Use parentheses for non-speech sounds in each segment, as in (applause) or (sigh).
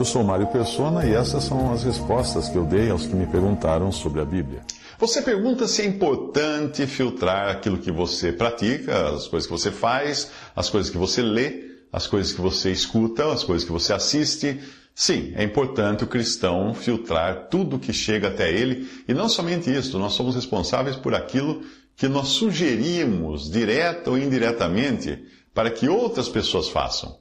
Eu sou Mário Persona e essas são as respostas que eu dei aos que me perguntaram sobre a Bíblia. Você pergunta se é importante filtrar aquilo que você pratica, as coisas que você faz, as coisas que você lê, as coisas que você escuta, as coisas que você assiste. Sim, é importante o cristão filtrar tudo que chega até ele, e não somente isso, nós somos responsáveis por aquilo que nós sugerimos, direta ou indiretamente, para que outras pessoas façam.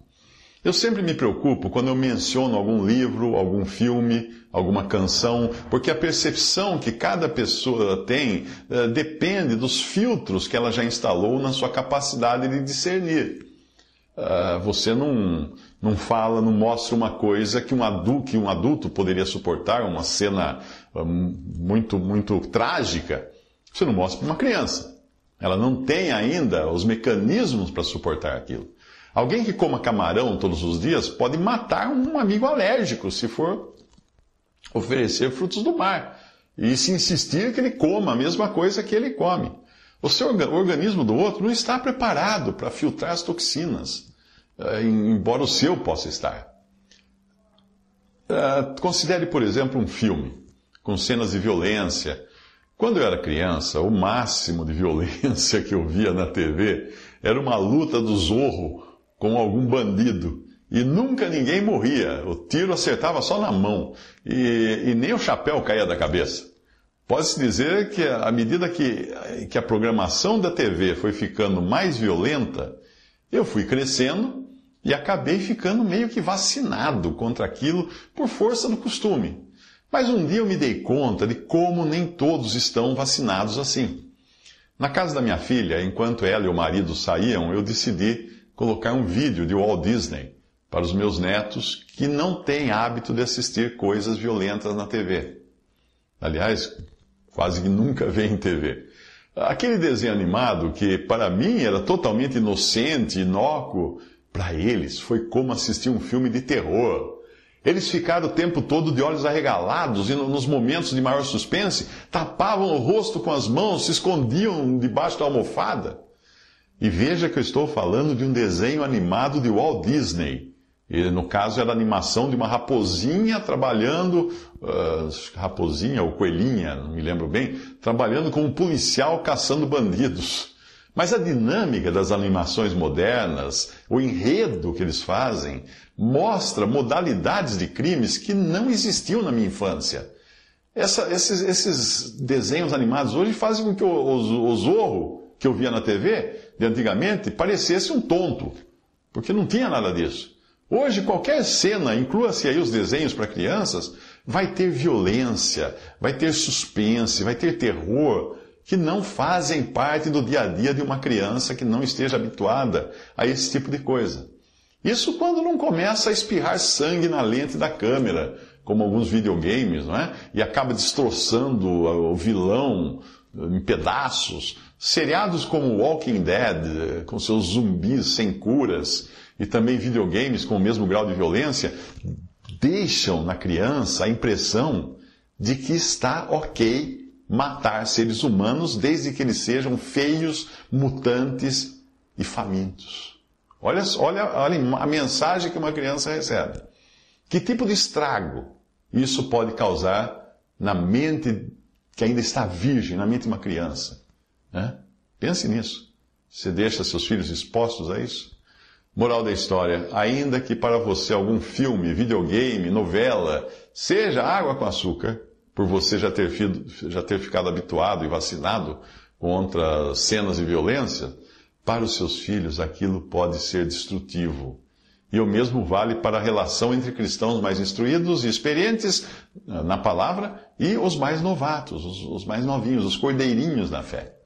Eu sempre me preocupo quando eu menciono algum livro, algum filme, alguma canção, porque a percepção que cada pessoa tem uh, depende dos filtros que ela já instalou na sua capacidade de discernir. Uh, você não, não fala, não mostra uma coisa que um, adulto, que um adulto poderia suportar, uma cena uh, muito, muito trágica, você não mostra para uma criança. Ela não tem ainda os mecanismos para suportar aquilo. Alguém que coma camarão todos os dias pode matar um amigo alérgico se for oferecer frutos do mar. E se insistir que ele coma a mesma coisa que ele come. O seu organismo do outro não está preparado para filtrar as toxinas, eh, embora o seu possa estar. Eh, considere, por exemplo, um filme com cenas de violência. Quando eu era criança, o máximo de violência (laughs) que eu via na TV era uma luta do Zorro com algum bandido. E nunca ninguém morria. O tiro acertava só na mão. E, e nem o chapéu caía da cabeça. Pode-se dizer que, à medida que, que a programação da TV foi ficando mais violenta, eu fui crescendo e acabei ficando meio que vacinado contra aquilo por força do costume. Mas um dia eu me dei conta de como nem todos estão vacinados assim. Na casa da minha filha, enquanto ela e o marido saíam, eu decidi colocar um vídeo de Walt Disney para os meus netos que não têm hábito de assistir coisas violentas na TV. Aliás, quase que nunca veem TV. Aquele desenho animado que para mim era totalmente inocente, inócuo, para eles foi como assistir um filme de terror. Eles ficaram o tempo todo de olhos arregalados e nos momentos de maior suspense tapavam o rosto com as mãos, se escondiam debaixo da almofada. E veja que eu estou falando de um desenho animado de Walt Disney. E, no caso, era a animação de uma raposinha trabalhando, uh, raposinha ou coelhinha, não me lembro bem, trabalhando como policial caçando bandidos. Mas a dinâmica das animações modernas, o enredo que eles fazem, mostra modalidades de crimes que não existiam na minha infância. Essa, esses, esses, desenhos animados hoje fazem com que o, o, o Zorro, que eu via na TV, de antigamente, parecesse um tonto, porque não tinha nada disso. Hoje, qualquer cena, inclua-se aí os desenhos para crianças, vai ter violência, vai ter suspense, vai ter terror, que não fazem parte do dia a dia de uma criança que não esteja habituada a esse tipo de coisa. Isso quando não começa a espirrar sangue na lente da câmera, como alguns videogames, não é? E acaba destroçando o vilão em pedaços. Seriados como Walking Dead, com seus zumbis sem curas, e também videogames com o mesmo grau de violência, deixam na criança a impressão de que está ok matar seres humanos desde que eles sejam feios, mutantes e famintos. Olha, olha, olha a mensagem que uma criança recebe. Que tipo de estrago isso pode causar na mente que ainda está virgem, na mente de uma criança? Né? Pense nisso. Você deixa seus filhos expostos a isso? Moral da história: ainda que para você algum filme, videogame, novela, seja água com açúcar, por você já ter, já ter ficado habituado e vacinado contra cenas de violência, para os seus filhos aquilo pode ser destrutivo. E o mesmo vale para a relação entre cristãos mais instruídos e experientes na palavra e os mais novatos, os, os mais novinhos, os cordeirinhos na fé.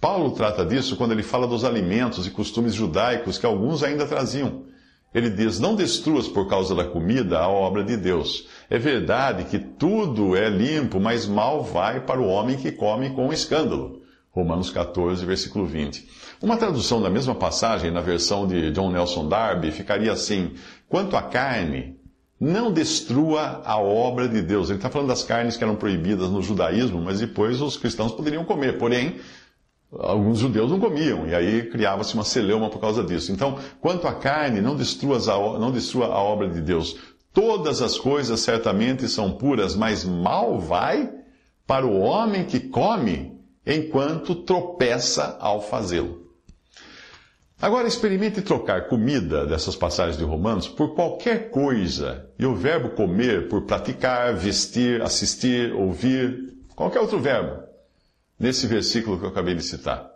Paulo trata disso quando ele fala dos alimentos e costumes judaicos que alguns ainda traziam. Ele diz: Não destruas por causa da comida a obra de Deus. É verdade que tudo é limpo, mas mal vai para o homem que come com escândalo. Romanos 14, versículo 20. Uma tradução da mesma passagem, na versão de John Nelson Darby, ficaria assim: Quanto à carne, não destrua a obra de Deus. Ele está falando das carnes que eram proibidas no judaísmo, mas depois os cristãos poderiam comer. Porém, alguns judeus não comiam, e aí criava-se uma celeuma por causa disso. Então, quanto à carne, não destrua, a, não destrua a obra de Deus. Todas as coisas certamente são puras, mas mal vai para o homem que come enquanto tropeça ao fazê-lo. Agora experimente trocar comida dessas passagens de Romanos por qualquer coisa, e o verbo comer por praticar, vestir, assistir, ouvir, qualquer outro verbo, nesse versículo que eu acabei de citar.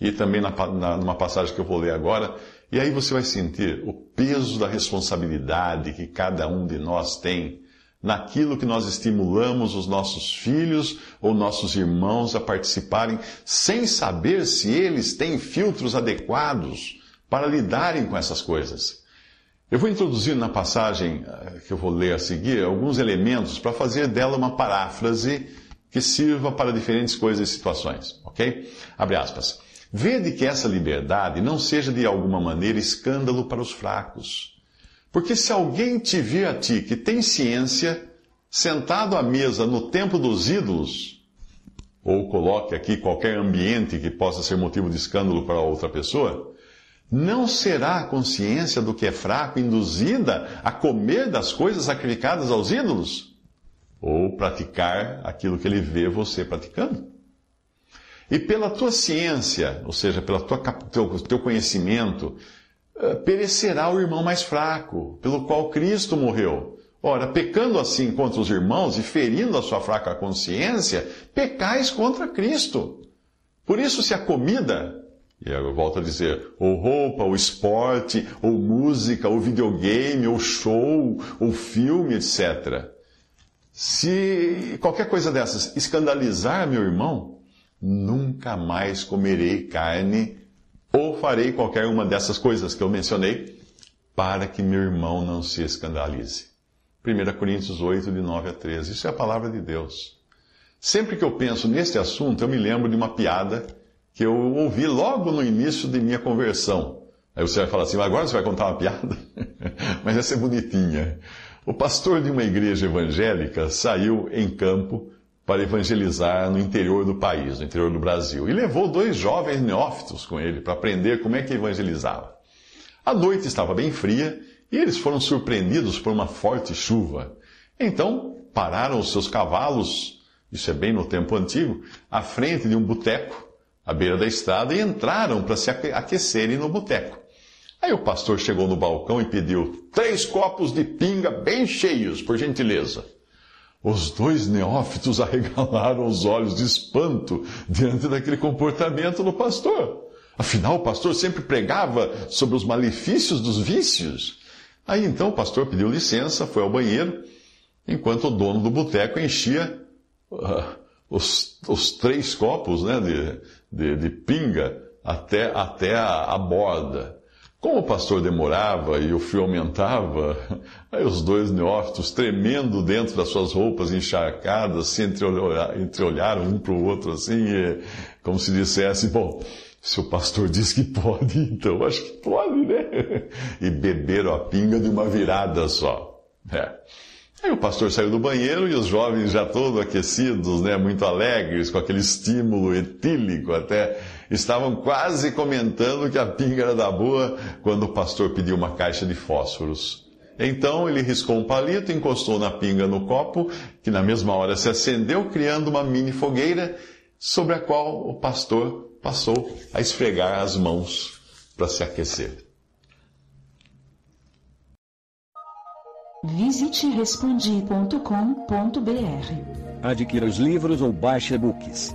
E também na, na, numa passagem que eu vou ler agora, e aí você vai sentir o peso da responsabilidade que cada um de nós tem naquilo que nós estimulamos os nossos filhos ou nossos irmãos a participarem, sem saber se eles têm filtros adequados para lidarem com essas coisas. Eu vou introduzir na passagem eh, que eu vou ler a seguir alguns elementos para fazer dela uma paráfrase que sirva para diferentes coisas e situações, ok? Abre aspas. Vede que essa liberdade não seja de alguma maneira escândalo para os fracos porque se alguém te vir a ti que tem ciência, sentado à mesa no templo dos ídolos, ou coloque aqui qualquer ambiente que possa ser motivo de escândalo para outra pessoa, não será a consciência do que é fraco induzida a comer das coisas sacrificadas aos ídolos? Ou praticar aquilo que ele vê você praticando? E pela tua ciência, ou seja, pelo teu, teu conhecimento, eh, perecerá o irmão mais fraco, pelo qual Cristo morreu. Ora, pecando assim contra os irmãos e ferindo a sua fraca consciência, pecais contra Cristo. Por isso, se a comida, e eu volto a dizer, ou roupa, ou esporte, ou música, ou videogame, ou show, ou filme, etc. Se qualquer coisa dessas escandalizar meu irmão, nunca mais comerei carne ou farei qualquer uma dessas coisas que eu mencionei, para que meu irmão não se escandalize. 1 Coríntios 8, de 9 a 13. Isso é a palavra de Deus. Sempre que eu penso neste assunto, eu me lembro de uma piada que eu ouvi logo no início de minha conversão. Aí você vai falar assim, agora você vai contar uma piada? (laughs) Mas essa é bonitinha. O pastor de uma igreja evangélica saiu em campo para evangelizar no interior do país, no interior do Brasil. E levou dois jovens neófitos com ele para aprender como é que evangelizava. A noite estava bem fria e eles foram surpreendidos por uma forte chuva. Então pararam os seus cavalos, isso é bem no tempo antigo, à frente de um boteco, à beira da estrada, e entraram para se aquecerem no boteco. Aí o pastor chegou no balcão e pediu três copos de pinga bem cheios, por gentileza. Os dois neófitos (laughs) arregalaram os olhos de espanto diante daquele comportamento do pastor. Afinal, o pastor sempre pregava sobre os malefícios dos vícios. Aí então o pastor pediu licença, foi ao banheiro, enquanto o dono do boteco enchia uh, os, os, três copos né, de, de, de pinga até, até a, a borda. Como o pastor demorava e o frio aumentava, aí os dois neófitos, tremendo dentro das suas roupas encharcadas, se entreolharam um para o outro assim, como se dissesse, bom, se o pastor diz que pode, (laughs) então acho que pode, né? E beberam a pinga de uma virada só. É. Aí o pastor saiu do banheiro e os jovens já todos aquecidos, né, muito alegres, com aquele estímulo etílico até, estavam quase comentando que a pinga era da boa quando o pastor pediu uma caixa de fósforos. Então ele riscou um palito, encostou na pinga no copo, que na mesma hora se acendeu, criando uma mini fogueira sobre a qual o pastor passou a esfregar as mãos para se aquecer. Visite respondi.com.br. Adquira os livros ou baixe e-books.